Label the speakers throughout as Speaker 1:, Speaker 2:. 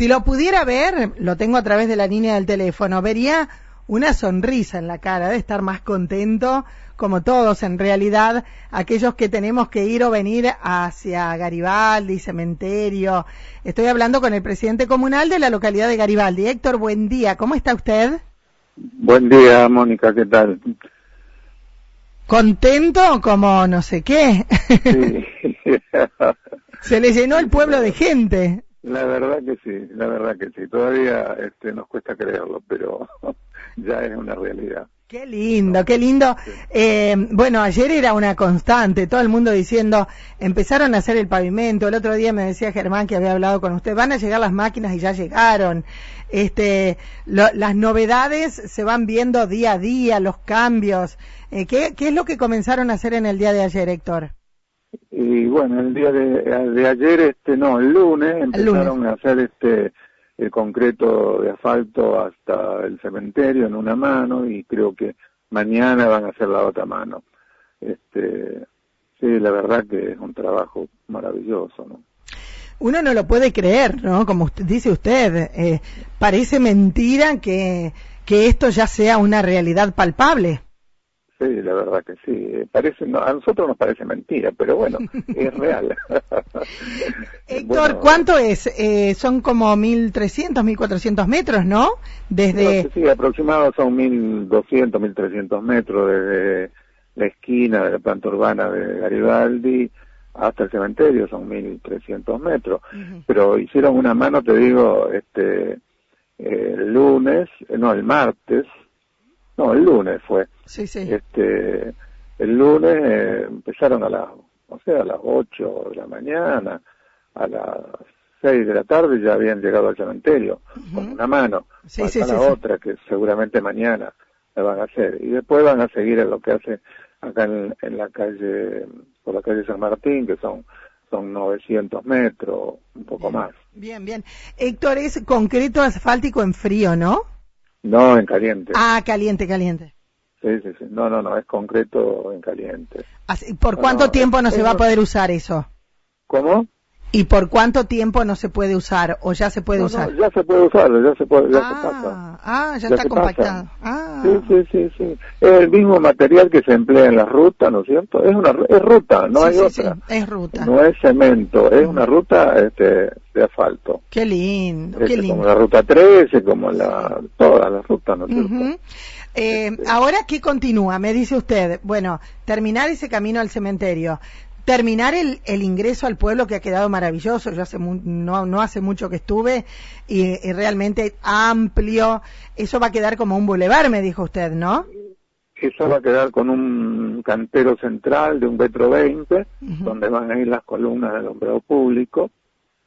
Speaker 1: Si lo pudiera ver, lo tengo a través de la línea del teléfono, vería una sonrisa en la cara, de estar más contento, como todos en realidad, aquellos que tenemos que ir o venir hacia Garibaldi, cementerio. Estoy hablando con el presidente comunal de la localidad de Garibaldi. Héctor, buen día, ¿cómo está usted?
Speaker 2: Buen día, Mónica, ¿qué tal?
Speaker 1: ¿Contento como no sé qué?
Speaker 2: Sí.
Speaker 1: Se le llenó el pueblo de gente.
Speaker 2: La verdad que sí, la verdad que sí. Todavía este, nos cuesta creerlo, pero ya es una realidad.
Speaker 1: Qué lindo, qué lindo. Eh, bueno, ayer era una constante, todo el mundo diciendo, empezaron a hacer el pavimento, el otro día me decía Germán que había hablado con usted, van a llegar las máquinas y ya llegaron. Este, las novedades se van viendo día a día, los cambios. Eh, ¿qué, ¿Qué es lo que comenzaron a hacer en el día de ayer, Héctor?
Speaker 2: Y bueno, el día de, ayer, este, no, el lunes empezaron a hacer este el concreto de asfalto hasta el cementerio en una mano y creo que mañana van a hacer la otra mano. Este, sí, la verdad que es un trabajo maravilloso, ¿no?
Speaker 1: Uno no lo puede creer, ¿no? Como usted, dice usted, eh, parece mentira que, que esto ya sea una realidad palpable.
Speaker 2: Sí, la verdad que sí. Parece, a nosotros nos parece mentira, pero bueno, es real.
Speaker 1: Héctor, ¿cuánto es? Eh, son como 1.300, 1.400 metros, ¿no?
Speaker 2: Desde... sí, aproximadamente son 1.200, 1.300 metros desde la esquina de la planta urbana de Garibaldi hasta el cementerio, son 1.300 metros. Pero hicieron una mano, te digo, este el lunes, no, el martes, no, el lunes fue.
Speaker 1: Sí, sí.
Speaker 2: Este, el lunes eh, empezaron a las, o sea, a las 8 de la mañana, a las 6 de la tarde ya habían llegado al cementerio, con una mano,
Speaker 1: sí, sí,
Speaker 2: la otra que seguramente mañana la van a hacer. Y después van a seguir en lo que hace acá en, en la calle, por la calle San Martín, que son son 900 metros, un poco más.
Speaker 1: Bien, bien. Héctor, es concreto asfáltico en frío, ¿no?
Speaker 2: No, en caliente.
Speaker 1: Ah, caliente, caliente.
Speaker 2: Sí, sí, sí. No, no, no, es concreto en caliente.
Speaker 1: ¿Por cuánto tiempo no se va a poder usar eso?
Speaker 2: ¿Cómo?
Speaker 1: ¿Y por cuánto tiempo no se puede usar o ya se puede usar?
Speaker 2: ya se puede usar, ya se puede, ya
Speaker 1: ah,
Speaker 2: se pasa.
Speaker 1: Ah, ya, está compactado. Ah.
Speaker 2: Sí, sí, sí, sí. Es el mismo material que se emplea en la ruta, ¿no es cierto? Es una es ruta, no hay otra.
Speaker 1: Sí, es ruta.
Speaker 2: No es cemento, es una ruta este, de asfalto.
Speaker 1: Qué lindo, qué lindo.
Speaker 2: Como la ruta 13, como la todas las rutas, ¿no es cierto?
Speaker 1: Eh, ahora, ¿qué continúa? Me dice usted, bueno, terminar ese camino al cementerio terminar el, el, ingreso al pueblo que ha quedado maravilloso. Yo hace no, no hace mucho que estuve y, realmente amplio. Eso va a quedar como un bulevar, me dijo usted, ¿no?
Speaker 2: Eso va a quedar con un cantero central de un metro veinte, donde van a ir las columnas del alumbrado público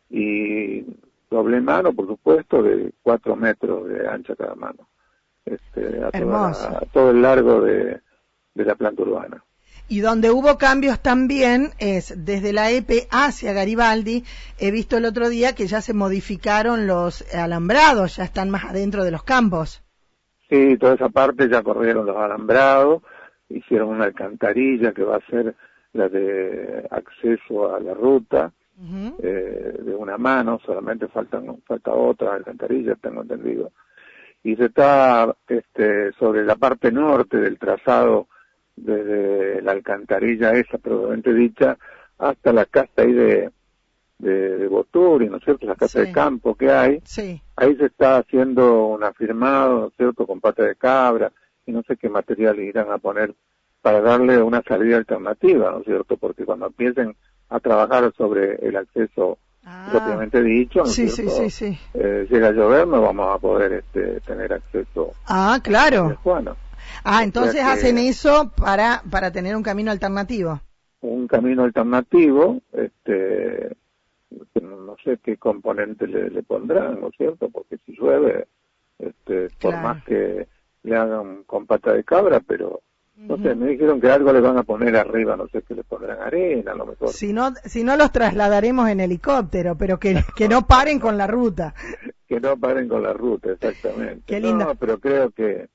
Speaker 2: y doble mano, por supuesto, de cuatro metros de ancha cada mano. Este, a, a todo el largo de la planta urbana.
Speaker 1: Y donde hubo cambios también es desde la EPE hacia Garibaldi. He visto el otro día que ya se modificaron los alambrados, ya están más adentro de los campos.
Speaker 2: Sí, toda esa parte ya corrieron los alambrados, hicieron una alcantarilla que va a ser la de acceso a la ruta eh, de una mano, solamente faltan falta otra alcantarilla, tengo entendido. Y se está este, sobre la parte norte del trazado desde la alcantarilla esa probablemente dicha hasta la casa ahí de, de, de Boturi, ¿no es cierto? La casa de campo que hay.
Speaker 1: Sí.
Speaker 2: Ahí se está haciendo un afirmado, ¿no es cierto?, con pata de cabra y no sé qué material irán a poner para darle una salida alternativa, ¿no es cierto? Porque cuando empiecen a trabajar sobre el acceso ah. propiamente dicho, ¿no
Speaker 1: sí,
Speaker 2: sí,
Speaker 1: sí, sí.
Speaker 2: Eh, llega a llover, no vamos a poder este, tener acceso.
Speaker 1: Ah, claro.
Speaker 2: Bueno.
Speaker 1: Ah, entonces hacen eso para, para tener un camino alternativo.
Speaker 2: Un camino alternativo, este, no sé qué componente le, pondrán, ¿no es cierto? Porque si llueve, este, por más que le hagan con pata de cabra, pero no sé, me dijeron que algo le van a poner arriba, no sé qué le pondrán arena, a lo mejor.
Speaker 1: Si no, si no los trasladaremos en helicóptero, pero que, que no paren con la ruta.
Speaker 2: que no paren con la ruta, exactamente.
Speaker 1: Qué lindo.
Speaker 2: No, pero creo que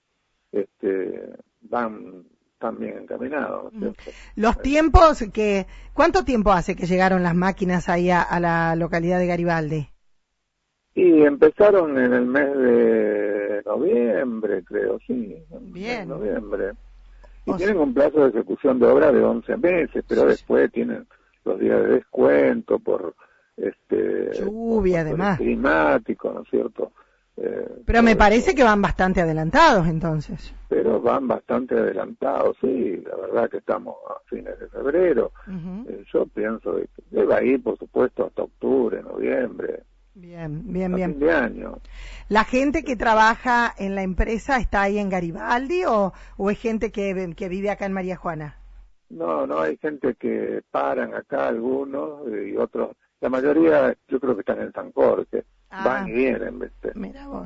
Speaker 2: este, van también encaminados. Mm.
Speaker 1: Los tiempos que, ¿cuánto tiempo hace que llegaron las máquinas ahí a, la localidad de Garibaldi?
Speaker 2: Y empezaron en el mes de noviembre, creo, sí.
Speaker 1: Bien.
Speaker 2: noviembre. Y tienen un plazo de ejecución de obra de 11 meses, pero después tienen los días de descuento por este
Speaker 1: lluvia, además.
Speaker 2: climático, ¿no es cierto?
Speaker 1: Eh, pero me parece que van bastante adelantados entonces.
Speaker 2: Pero van bastante adelantados, sí, la verdad que estamos a fines de febrero. Eh, yo pienso que debe ir, por supuesto, hasta octubre, noviembre.
Speaker 1: Bien, bien, bien.
Speaker 2: Fin de año.
Speaker 1: ¿La gente que trabaja en la empresa está ahí en Garibaldi o, o es gente que, que vive acá en María Juana?
Speaker 2: No, no, hay gente que paran acá, algunos, y otros, la mayoría yo creo que están en San Jorge Ah. van y vienen, ¿viste?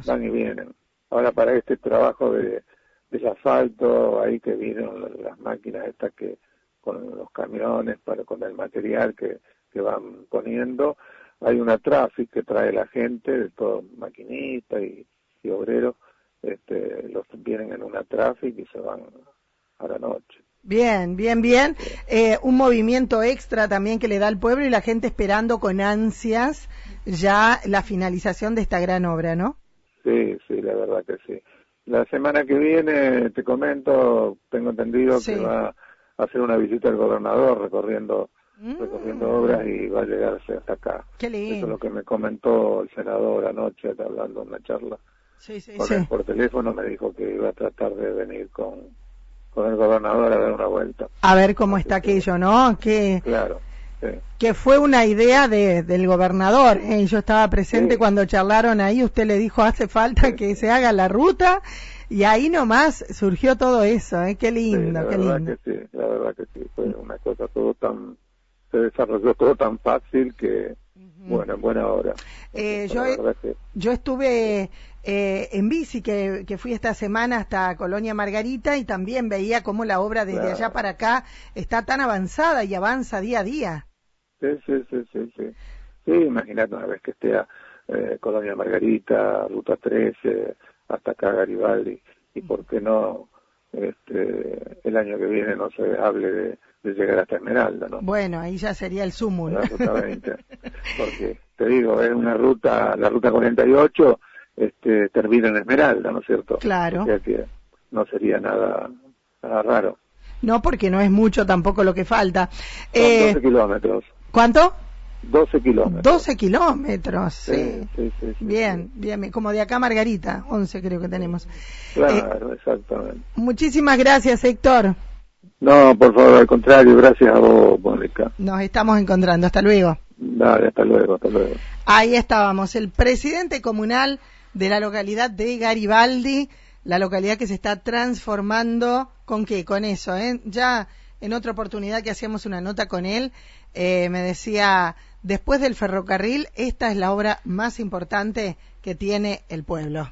Speaker 2: Van y vienen. Ahora para este trabajo de, del asfalto, ahí que vienen las máquinas estas que con los camiones, para con el material que, que van poniendo, hay una traffic que trae la gente, de todos maquinistas y, y obreros, este, los vienen en una traffic y se van a la noche.
Speaker 1: Bien, bien, bien. Eh, un movimiento extra también que le da al pueblo y la gente esperando con ansias ya la finalización de esta gran obra, ¿no?
Speaker 2: Sí, sí, la verdad que sí. La semana que viene, te comento, tengo entendido que va a hacer una visita al gobernador recorriendo mm. recorriendo obras y va a llegarse hasta acá.
Speaker 1: Qué lindo.
Speaker 2: Eso es lo que me comentó el senador anoche, hablando en una charla.
Speaker 1: Sí, sí,
Speaker 2: sí. por teléfono me dijo que iba a tratar de venir con, con el gobernador a dar una vuelta.
Speaker 1: A ver cómo está aquello, ¿no? Que,
Speaker 2: claro
Speaker 1: que fue una idea de, del gobernador. ¿eh? Yo estaba presente cuando charlaron ahí, usted le dijo hace falta que se haga la ruta y ahí nomás surgió todo eso. ¿eh? Qué lindo, qué lindo.
Speaker 2: Que sí, la verdad que sí, fue una cosa todo tan, se desarrolló todo tan fácil que, bueno, en buena hora.
Speaker 1: Eh, yo, yo estuve eh, en bici, que, que, fui esta semana hasta Colonia Margarita y también veía cómo la obra desde allá para acá está tan avanzada y avanza día a día.
Speaker 2: Sí, sí, sí, sí, sí. Sí, imagínate una vez que esté a eh, Colonia Margarita, Ruta 13, hasta acá Garibaldi, y por qué no este, el año que viene no se hable de, llegar hasta Esmeralda, ¿no?
Speaker 1: Bueno, ahí ya sería el sumo,
Speaker 2: La ruta 20, porque te digo, es una ruta, la ruta 48 este, termina en Esmeralda, ¿no es cierto?
Speaker 1: Claro.
Speaker 2: O sea que no sería nada, nada raro.
Speaker 1: No, porque no es mucho tampoco lo que falta.
Speaker 2: Son 12 eh, kilómetros.
Speaker 1: ¿Cuánto?
Speaker 2: 12 kilómetros.
Speaker 1: 12 kilómetros, sí. bien, bien, como de acá Margarita, 11 creo que tenemos.
Speaker 2: Claro, eh, exactamente.
Speaker 1: Muchísimas gracias, Héctor.
Speaker 2: No, por favor, al contrario, gracias a vos, Mónica.
Speaker 1: Nos estamos encontrando, hasta luego.
Speaker 2: Dale, hasta luego, hasta luego.
Speaker 1: Ahí estábamos, el presidente comunal de la localidad de Garibaldi, la localidad que se está transformando, ¿con qué? Con eso, ¿eh? Ya en otra oportunidad que hacíamos una nota con él, eh, me decía, después del ferrocarril, esta es la obra más importante que tiene el pueblo.